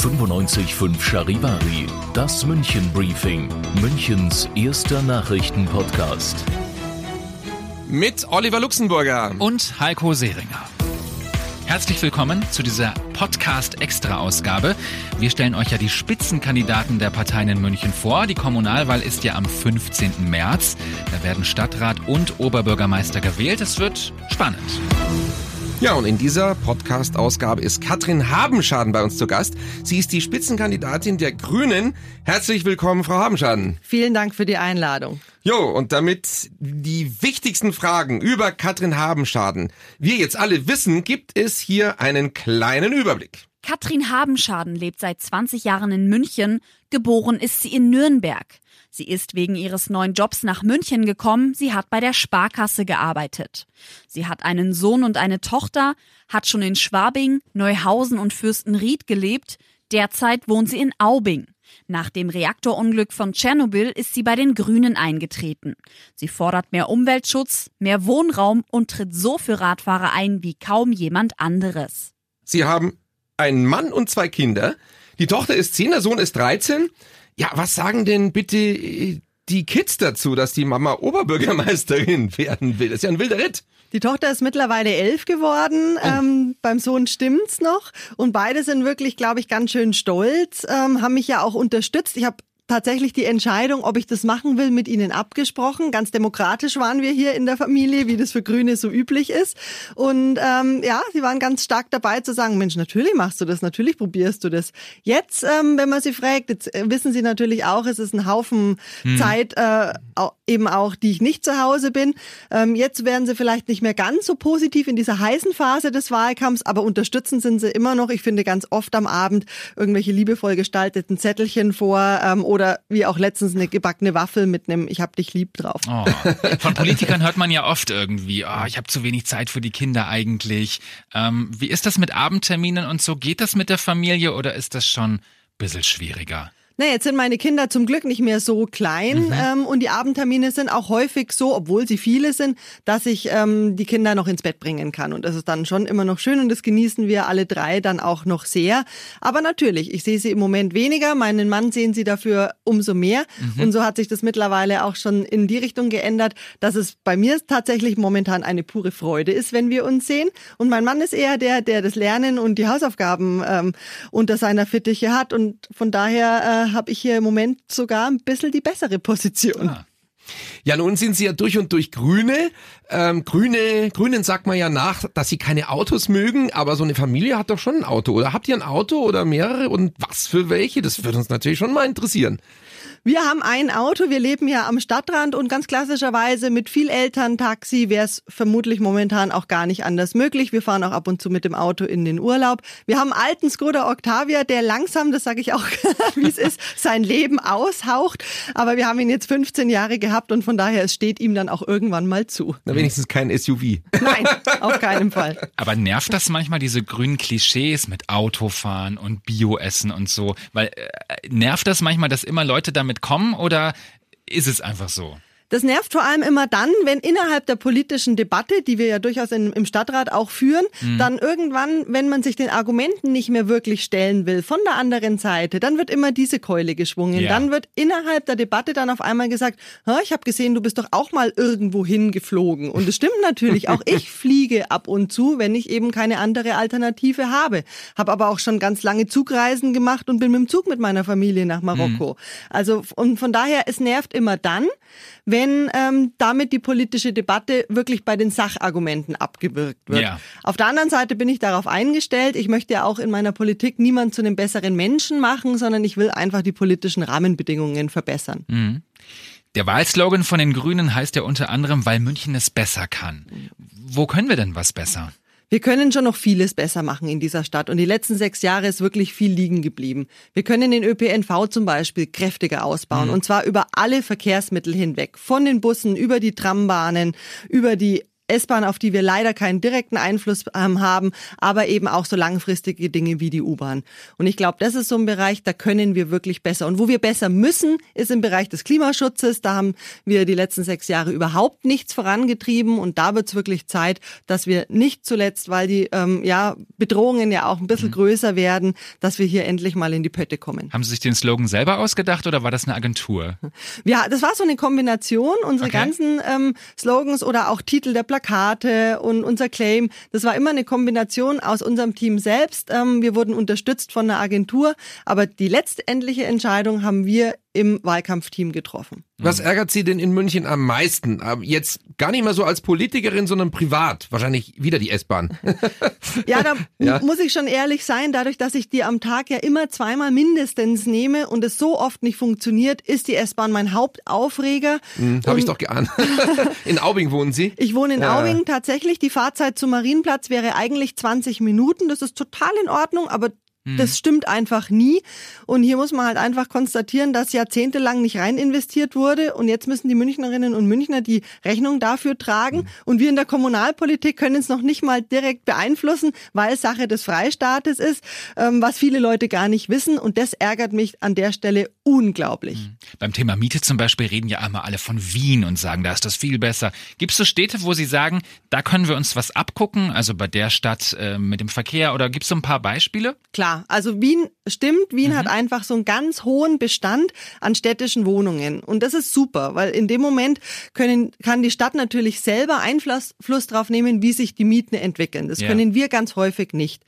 95.5 Charivari, das München Briefing, Münchens erster Nachrichtenpodcast. Mit Oliver Luxemburger. und Heiko Seringer. Herzlich willkommen zu dieser Podcast-Extra-Ausgabe. Wir stellen euch ja die Spitzenkandidaten der Parteien in München vor. Die Kommunalwahl ist ja am 15. März. Da werden Stadtrat und Oberbürgermeister gewählt. Es wird spannend. Ja, und in dieser Podcast-Ausgabe ist Katrin Habenschaden bei uns zu Gast. Sie ist die Spitzenkandidatin der Grünen. Herzlich willkommen, Frau Habenschaden. Vielen Dank für die Einladung. Jo, und damit die wichtigsten Fragen über Katrin Habenschaden wir jetzt alle wissen, gibt es hier einen kleinen Überblick. Katrin Habenschaden lebt seit 20 Jahren in München. Geboren ist sie in Nürnberg. Sie ist wegen ihres neuen Jobs nach München gekommen. Sie hat bei der Sparkasse gearbeitet. Sie hat einen Sohn und eine Tochter, hat schon in Schwabing, Neuhausen und Fürstenried gelebt. Derzeit wohnt sie in Aubing. Nach dem Reaktorunglück von Tschernobyl ist sie bei den Grünen eingetreten. Sie fordert mehr Umweltschutz, mehr Wohnraum und tritt so für Radfahrer ein wie kaum jemand anderes. Sie haben einen Mann und zwei Kinder. Die Tochter ist 10, der Sohn ist 13. Ja, was sagen denn bitte äh, die Kids dazu, dass die Mama Oberbürgermeisterin werden will? Das ist ja ein wilder Ritt. Die Tochter ist mittlerweile elf geworden. Ähm, beim Sohn stimmt's noch. Und beide sind wirklich, glaube ich, ganz schön stolz, ähm, haben mich ja auch unterstützt. Ich habe tatsächlich die Entscheidung, ob ich das machen will, mit ihnen abgesprochen. Ganz demokratisch waren wir hier in der Familie, wie das für Grüne so üblich ist. Und ähm, ja, sie waren ganz stark dabei zu sagen, Mensch, natürlich machst du das, natürlich probierst du das. Jetzt, ähm, wenn man sie fragt, jetzt äh, wissen sie natürlich auch, es ist ein Haufen Zeit, äh, eben auch, die ich nicht zu Hause bin. Ähm, jetzt werden sie vielleicht nicht mehr ganz so positiv in dieser heißen Phase des Wahlkampfs, aber unterstützen sind sie immer noch. Ich finde ganz oft am Abend irgendwelche liebevoll gestalteten Zettelchen vor ähm, oder wie auch letztens eine gebackene Waffel mit einem Ich hab dich lieb drauf. Oh. Von Politikern hört man ja oft irgendwie, oh, ich habe zu wenig Zeit für die Kinder eigentlich. Ähm, wie ist das mit Abendterminen und so? Geht das mit der Familie oder ist das schon ein bisschen schwieriger? Na, jetzt sind meine Kinder zum Glück nicht mehr so klein ähm, und die Abendtermine sind auch häufig so, obwohl sie viele sind, dass ich ähm, die Kinder noch ins Bett bringen kann. Und das ist dann schon immer noch schön und das genießen wir alle drei dann auch noch sehr. Aber natürlich, ich sehe sie im Moment weniger, meinen Mann sehen sie dafür umso mehr. Und so hat sich das mittlerweile auch schon in die Richtung geändert, dass es bei mir tatsächlich momentan eine pure Freude ist, wenn wir uns sehen. Und mein Mann ist eher der, der das Lernen und die Hausaufgaben ähm, unter seiner Fittiche hat. Und von daher äh, habe ich hier im Moment sogar ein bisschen die bessere Position. Ah. Ja, nun sind sie ja durch und durch Grüne. Ähm, Grüne, Grünen sagt man ja nach, dass sie keine Autos mögen, aber so eine Familie hat doch schon ein Auto. Oder habt ihr ein Auto oder mehrere und was für welche? Das würde uns natürlich schon mal interessieren. Wir haben ein Auto, wir leben ja am Stadtrand und ganz klassischerweise mit viel Elterntaxi wäre es vermutlich momentan auch gar nicht anders möglich. Wir fahren auch ab und zu mit dem Auto in den Urlaub. Wir haben einen alten Skoda Octavia, der langsam, das sage ich auch, wie es ist, sein Leben aushaucht. Aber wir haben ihn jetzt 15 Jahre gehabt und von daher, es steht ihm dann auch irgendwann mal zu. Na, wenigstens kein SUV. Nein, auf keinen Fall. Aber nervt das manchmal diese grünen Klischees mit Autofahren und Bioessen und so? Weil äh, nervt das manchmal, dass immer Leute damit kommen oder ist es einfach so? Das nervt vor allem immer dann, wenn innerhalb der politischen Debatte, die wir ja durchaus in, im Stadtrat auch führen, dann irgendwann, wenn man sich den Argumenten nicht mehr wirklich stellen will von der anderen Seite, dann wird immer diese Keule geschwungen. Ja. Dann wird innerhalb der Debatte dann auf einmal gesagt, "Ha, ich habe gesehen, du bist doch auch mal irgendwo hingeflogen. Und es stimmt natürlich, auch ich fliege ab und zu, wenn ich eben keine andere Alternative habe. Habe aber auch schon ganz lange Zugreisen gemacht und bin mit dem Zug mit meiner Familie nach Marokko. Also und von daher, es nervt immer dann, wenn ähm, damit die politische Debatte wirklich bei den Sachargumenten abgewirkt wird. Ja. Auf der anderen Seite bin ich darauf eingestellt. Ich möchte ja auch in meiner Politik niemand zu einem besseren Menschen machen, sondern ich will einfach die politischen Rahmenbedingungen verbessern. Der Wahlslogan von den Grünen heißt ja unter anderem, weil München es besser kann. Wo können wir denn was besser? Wir können schon noch vieles besser machen in dieser Stadt und die letzten sechs Jahre ist wirklich viel liegen geblieben. Wir können den ÖPNV zum Beispiel kräftiger ausbauen mhm. und zwar über alle Verkehrsmittel hinweg. Von den Bussen über die Trambahnen, über die S-Bahn, auf die wir leider keinen direkten Einfluss ähm, haben, aber eben auch so langfristige Dinge wie die U-Bahn. Und ich glaube, das ist so ein Bereich, da können wir wirklich besser. Und wo wir besser müssen, ist im Bereich des Klimaschutzes. Da haben wir die letzten sechs Jahre überhaupt nichts vorangetrieben. Und da wird es wirklich Zeit, dass wir nicht zuletzt, weil die ähm, ja, Bedrohungen ja auch ein bisschen mhm. größer werden, dass wir hier endlich mal in die Pötte kommen. Haben Sie sich den Slogan selber ausgedacht oder war das eine Agentur? Ja, das war so eine Kombination. Unsere okay. ganzen ähm, Slogans oder auch Titel der Plakate Plakate und unser Claim. Das war immer eine Kombination aus unserem Team selbst. Ähm, wir wurden unterstützt von einer Agentur, aber die letztendliche Entscheidung haben wir im Wahlkampfteam getroffen. Was ärgert Sie denn in München am meisten? Ähm, jetzt gar nicht mehr so als Politikerin, sondern privat. Wahrscheinlich wieder die S-Bahn. ja, da ja. muss ich schon ehrlich sein. Dadurch, dass ich die am Tag ja immer zweimal mindestens nehme und es so oft nicht funktioniert, ist die S-Bahn mein Hauptaufreger. Hm, Habe ich doch geahnt. in Aubing wohnen Sie? Ich wohne in ja. Aubing tatsächlich. Die Fahrzeit zum Marienplatz wäre eigentlich 20 Minuten. Das ist total in Ordnung, aber das mhm. stimmt einfach nie. Und hier muss man halt einfach konstatieren, dass jahrzehntelang nicht rein investiert wurde. Und jetzt müssen die Münchnerinnen und Münchner die Rechnung dafür tragen. Mhm. Und wir in der Kommunalpolitik können es noch nicht mal direkt beeinflussen, weil es Sache des Freistaates ist, ähm, was viele Leute gar nicht wissen. Und das ärgert mich an der Stelle unglaublich. Mhm. Beim Thema Miete zum Beispiel reden ja einmal alle von Wien und sagen, da ist das viel besser. Gibt es so Städte, wo Sie sagen, da können wir uns was abgucken? Also bei der Stadt äh, mit dem Verkehr oder gibt es so ein paar Beispiele? Klar, also Wien stimmt, Wien mhm. hat einfach so einen ganz hohen Bestand an städtischen Wohnungen. Und das ist super, weil in dem Moment können, kann die Stadt natürlich selber Einfluss drauf nehmen, wie sich die Mieten entwickeln. Das ja. können wir ganz häufig nicht.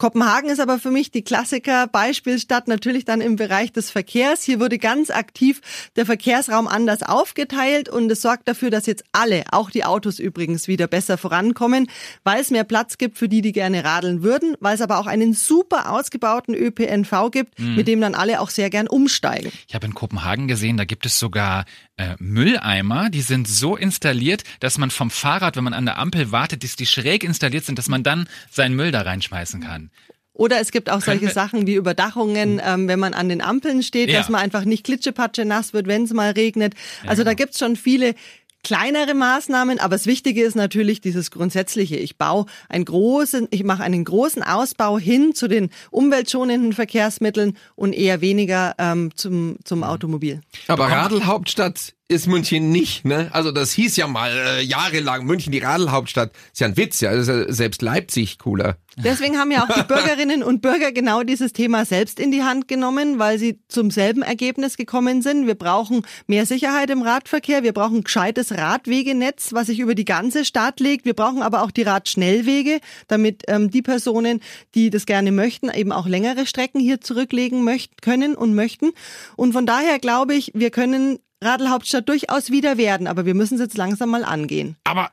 Kopenhagen ist aber für mich die Klassiker Beispielstadt natürlich dann im Bereich des Verkehrs. Hier wurde ganz aktiv der Verkehrsraum anders aufgeteilt und es sorgt dafür, dass jetzt alle, auch die Autos übrigens, wieder besser vorankommen, weil es mehr Platz gibt für die, die gerne radeln würden, weil es aber auch einen super ausgebauten ÖPNV gibt, mhm. mit dem dann alle auch sehr gern umsteigen. Ich habe in Kopenhagen gesehen, da gibt es sogar äh, Mülleimer, die sind so installiert, dass man vom Fahrrad, wenn man an der Ampel wartet, dass die schräg installiert sind, dass man dann seinen Müll da reinschmeißen kann. Oder es gibt auch solche Sachen wie Überdachungen, ähm, wenn man an den Ampeln steht, ja. dass man einfach nicht klitschepatsche nass wird, wenn es mal regnet. Also ja. da gibt's schon viele kleinere Maßnahmen, aber das Wichtige ist natürlich dieses grundsätzliche. Ich baue einen großen, ich mache einen großen Ausbau hin zu den umweltschonenden Verkehrsmitteln und eher weniger ähm, zum, zum Automobil. Aber Radelhauptstadt ist München nicht, ne? Also das hieß ja mal äh, jahrelang München die Radelhauptstadt. Ist ja ein Witz, ja. Also selbst Leipzig cooler. Deswegen haben ja auch die Bürgerinnen und Bürger genau dieses Thema selbst in die Hand genommen, weil sie zum selben Ergebnis gekommen sind. Wir brauchen mehr Sicherheit im Radverkehr. Wir brauchen ein gescheites Radwegenetz, was sich über die ganze Stadt legt. Wir brauchen aber auch die Radschnellwege, damit ähm, die Personen, die das gerne möchten, eben auch längere Strecken hier zurücklegen möchten, können und möchten. Und von daher glaube ich, wir können Radlhauptstadt durchaus wieder werden, aber wir müssen es jetzt langsam mal angehen. Aber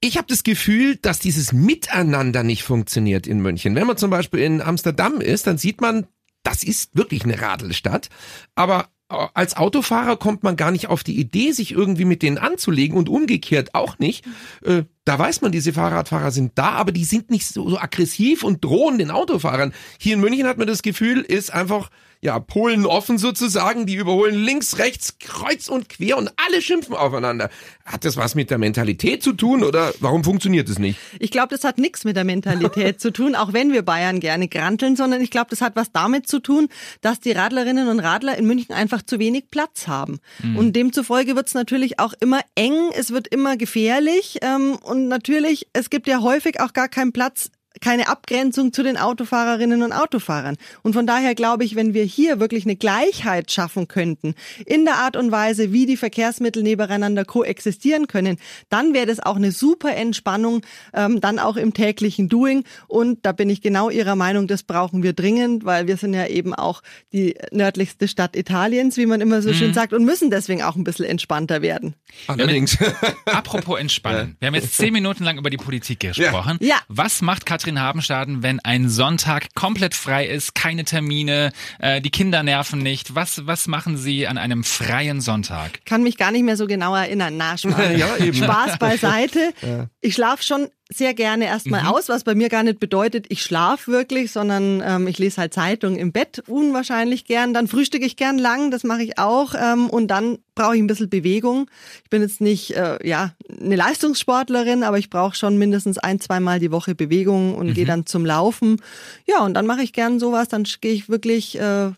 ich habe das Gefühl, dass dieses Miteinander nicht funktioniert in München. Wenn man zum Beispiel in Amsterdam ist, dann sieht man, das ist wirklich eine Radelstadt. Aber äh, als Autofahrer kommt man gar nicht auf die Idee, sich irgendwie mit denen anzulegen und umgekehrt auch nicht. Äh, da weiß man, diese Fahrradfahrer sind da, aber die sind nicht so, so aggressiv und drohen den Autofahrern. Hier in München hat man das Gefühl, ist einfach ja, Polen offen sozusagen, die überholen links, rechts, kreuz und quer und alle schimpfen aufeinander. Hat das was mit der Mentalität zu tun oder warum funktioniert es nicht? Ich glaube, das hat nichts mit der Mentalität zu tun, auch wenn wir Bayern gerne granteln, sondern ich glaube, das hat was damit zu tun, dass die Radlerinnen und Radler in München einfach zu wenig Platz haben. Mhm. Und demzufolge wird es natürlich auch immer eng, es wird immer gefährlich ähm, und natürlich, es gibt ja häufig auch gar keinen Platz keine Abgrenzung zu den Autofahrerinnen und Autofahrern. Und von daher glaube ich, wenn wir hier wirklich eine Gleichheit schaffen könnten, in der Art und Weise, wie die Verkehrsmittel nebeneinander koexistieren können, dann wäre das auch eine super Entspannung, ähm, dann auch im täglichen Doing. Und da bin ich genau Ihrer Meinung, das brauchen wir dringend, weil wir sind ja eben auch die nördlichste Stadt Italiens, wie man immer so mhm. schön sagt, und müssen deswegen auch ein bisschen entspannter werden. Allerdings. Apropos entspannen. Wir haben jetzt zehn Minuten lang über die Politik gesprochen. Ja. Was macht Katrin Katrin Habenschaden, wenn ein Sonntag komplett frei ist, keine Termine, äh, die Kinder nerven nicht? Was, was machen Sie an einem freien Sonntag? Kann mich gar nicht mehr so genau erinnern. Na, Spaß, Ja, eben. Spaß beiseite. Ich schlafe schon sehr gerne erstmal Mhm. aus, was bei mir gar nicht bedeutet, ich schlafe wirklich, sondern ähm, ich lese halt Zeitung im Bett unwahrscheinlich gern. Dann frühstücke ich gern lang, das mache ich auch. Ähm, und dann brauche ich ein bisschen Bewegung. Ich bin jetzt nicht äh, ja eine Leistungssportlerin, aber ich brauche schon mindestens ein, zweimal die Woche Bewegung und gehe dann zum Laufen. Ja, und dann mache ich gern sowas. Dann gehe ich wirklich äh,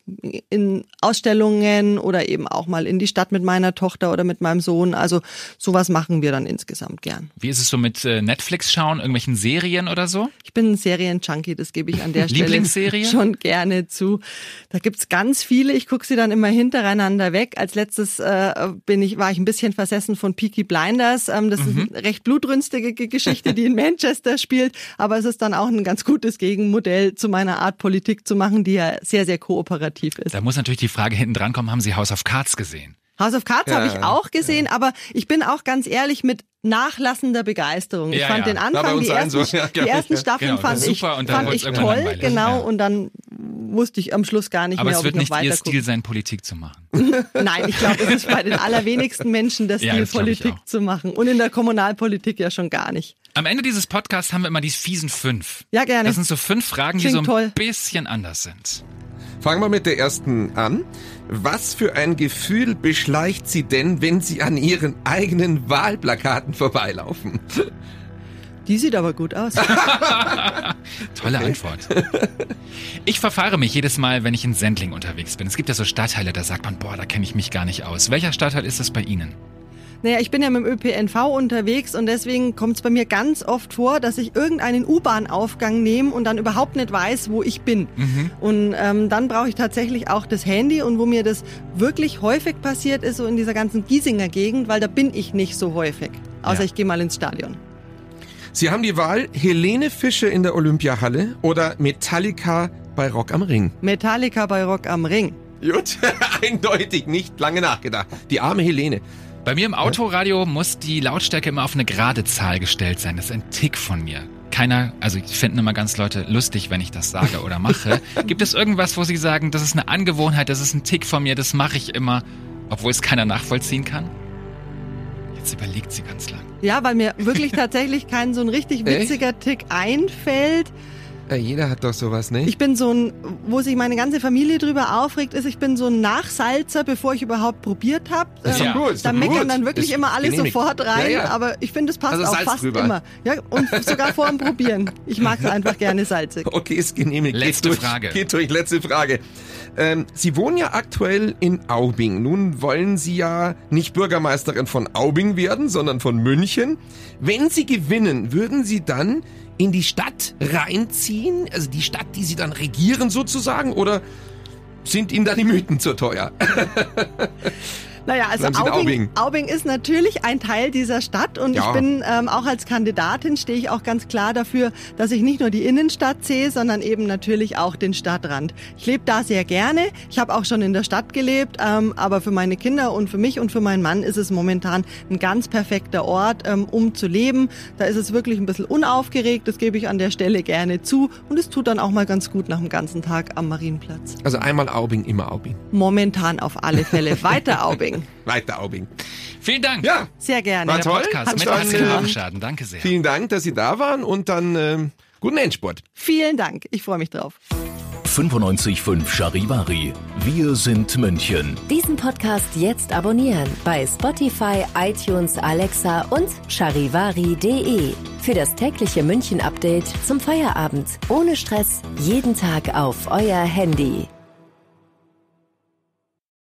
in Ausstellungen oder eben auch mal in die Stadt mit meiner Tochter oder mit meinem Sohn. Also sowas machen wir dann insgesamt gern. Wie ist es so mit äh, Netflix schauen, irgendwelchen Serien oder so? Ich bin ein Serienjunkie, das gebe ich an der Stelle Lieblingsserie? schon gerne zu. Da gibt's ganz viele. Ich gucke sie dann immer hintereinander weg. Als letztes äh, bin ich, war ich ein bisschen versessen von Peaky Blinders. Ähm, das Mhm. ist eine recht blutrünstige Geschichte, die in Manchester spielt. Aber es ist dann auch ein ganz gutes Gegenmodell zu meiner Art Politik zu machen, die ja sehr, sehr kooperativ ist. Da muss natürlich die Frage hinten dran kommen, haben Sie House of Cards gesehen? House of Cards habe ich Ja, auch gesehen, aber ich bin auch ganz ehrlich mit nachlassender Begeisterung. Ich Ja, fand ja. den Anfang, die ersten, so, ja, die ich, ersten ja. Staffeln Genau, fand ich, super und dann fand ich toll, langweilig. genau, Ja. und dann wusste ich am Schluss gar nicht Aber mehr, es ob wird ich noch nicht Ihr weiter Stil sein, Politik zu machen. Nein, ich glaube, es ist bei den allerwenigsten Menschen der Ja, Stil, Politik zu machen. Und in der Kommunalpolitik ja schon gar nicht. Am Ende dieses Podcasts haben wir immer die fiesen fünf. Ja, gerne. Das sind so fünf Fragen, die Klingt so ein toll. bisschen anders sind. Fangen wir mit der ersten an. Was für ein Gefühl beschleicht Sie denn, wenn Sie an Ihren eigenen Wahlplakaten vorbeilaufen? Die sieht aber gut aus. Tolle Antwort. Ich verfahre mich jedes Mal, wenn ich in Sendling unterwegs bin. Es gibt ja so Stadtteile, da sagt man, boah, da kenne ich mich gar nicht aus. Welcher Stadtteil ist das bei Ihnen? Naja, ich bin ja mit dem ÖPNV unterwegs und deswegen kommt es bei mir ganz oft vor, dass ich irgendeinen U-Bahn-Aufgang nehme und dann überhaupt nicht weiß, wo ich bin. Und ähm, dann brauche ich tatsächlich auch das Handy und wo mir das wirklich häufig passiert ist, so in dieser ganzen Giesinger Gegend, weil da bin ich nicht so häufig. Außer Ja. ich gehe mal ins Stadion. Sie haben die Wahl Helene Fischer in der Olympiahalle oder Metallica bei Rock am Ring. Metallica bei Rock am Ring. Gut, eindeutig nicht lange nachgedacht. Die arme Helene. Bei mir im Autoradio muss die Lautstärke immer auf eine gerade Zahl gestellt sein. Das ist ein Tick von mir. Keiner, also ich finde immer ganz Leute lustig, wenn ich das sage oder mache. Gibt es irgendwas, wo Sie sagen, das ist eine Angewohnheit, das ist ein Tick von mir, das mache ich immer, obwohl es keiner nachvollziehen kann? Jetzt überlegt sie ganz lang. Ja, weil mir wirklich tatsächlich kein so ein richtig witziger Tick einfällt. Ja, jeder hat doch sowas, ne? Ich bin so ein, wo sich meine ganze Familie drüber aufregt, ist, ich bin so ein Nachsalzer, bevor ich überhaupt probiert habe. Ist doch Ja. gut, Da meckern gut. dann wirklich Ist immer alle genehmigt. sofort rein, Ja, ja. aber ich finde, es passt Also auch Salz fast drüber. immer. Ja, und sogar vor dem Probieren. Ich mag es einfach gerne salzig. Okay, ist genehmigt. Letzte geht durch, Frage. Geht durch, letzte Frage. Ähm, Sie wohnen ja aktuell in Aubing. Nun wollen Sie ja nicht Bürgermeisterin von Aubing werden, sondern von München. Wenn Sie gewinnen, würden Sie dann in die Stadt reinziehen? Also die Stadt, die Sie dann regieren sozusagen? Oder sind Ihnen da die Mythen zu teuer? Naja, also Aubing. Aubing ist natürlich ein Teil dieser Stadt und Ja. ich bin ähm, auch als Kandidatin stehe ich auch ganz klar dafür, dass ich nicht nur die Innenstadt sehe, sondern eben natürlich auch den Stadtrand. Ich lebe da sehr gerne. Ich habe auch schon in der Stadt gelebt, ähm, aber für meine Kinder und für mich und für meinen Mann ist es momentan ein ganz perfekter Ort, ähm, um zu leben. Da ist es wirklich ein bisschen unaufgeregt, das gebe ich an der Stelle gerne zu und es tut dann auch mal ganz gut nach dem ganzen Tag am Marienplatz. Also einmal Aubing, immer Aubing. Momentan auf alle Fälle. Weiter Aubing. Weiter Aubing. Vielen Dank. Ja, Sehr gerne. War toll. Podcast Hat mit gemacht. Habenschaden. Danke sehr. vielen Dank, dass Sie da waren und dann ähm, guten Endspurt. Vielen Dank. Ich freue mich drauf. 95.5 Charivari. Wir sind München. Diesen Podcast jetzt abonnieren bei Spotify, iTunes, Alexa und charivari.de. Für das tägliche München-Update zum Feierabend. Ohne Stress. Jeden Tag auf euer Handy.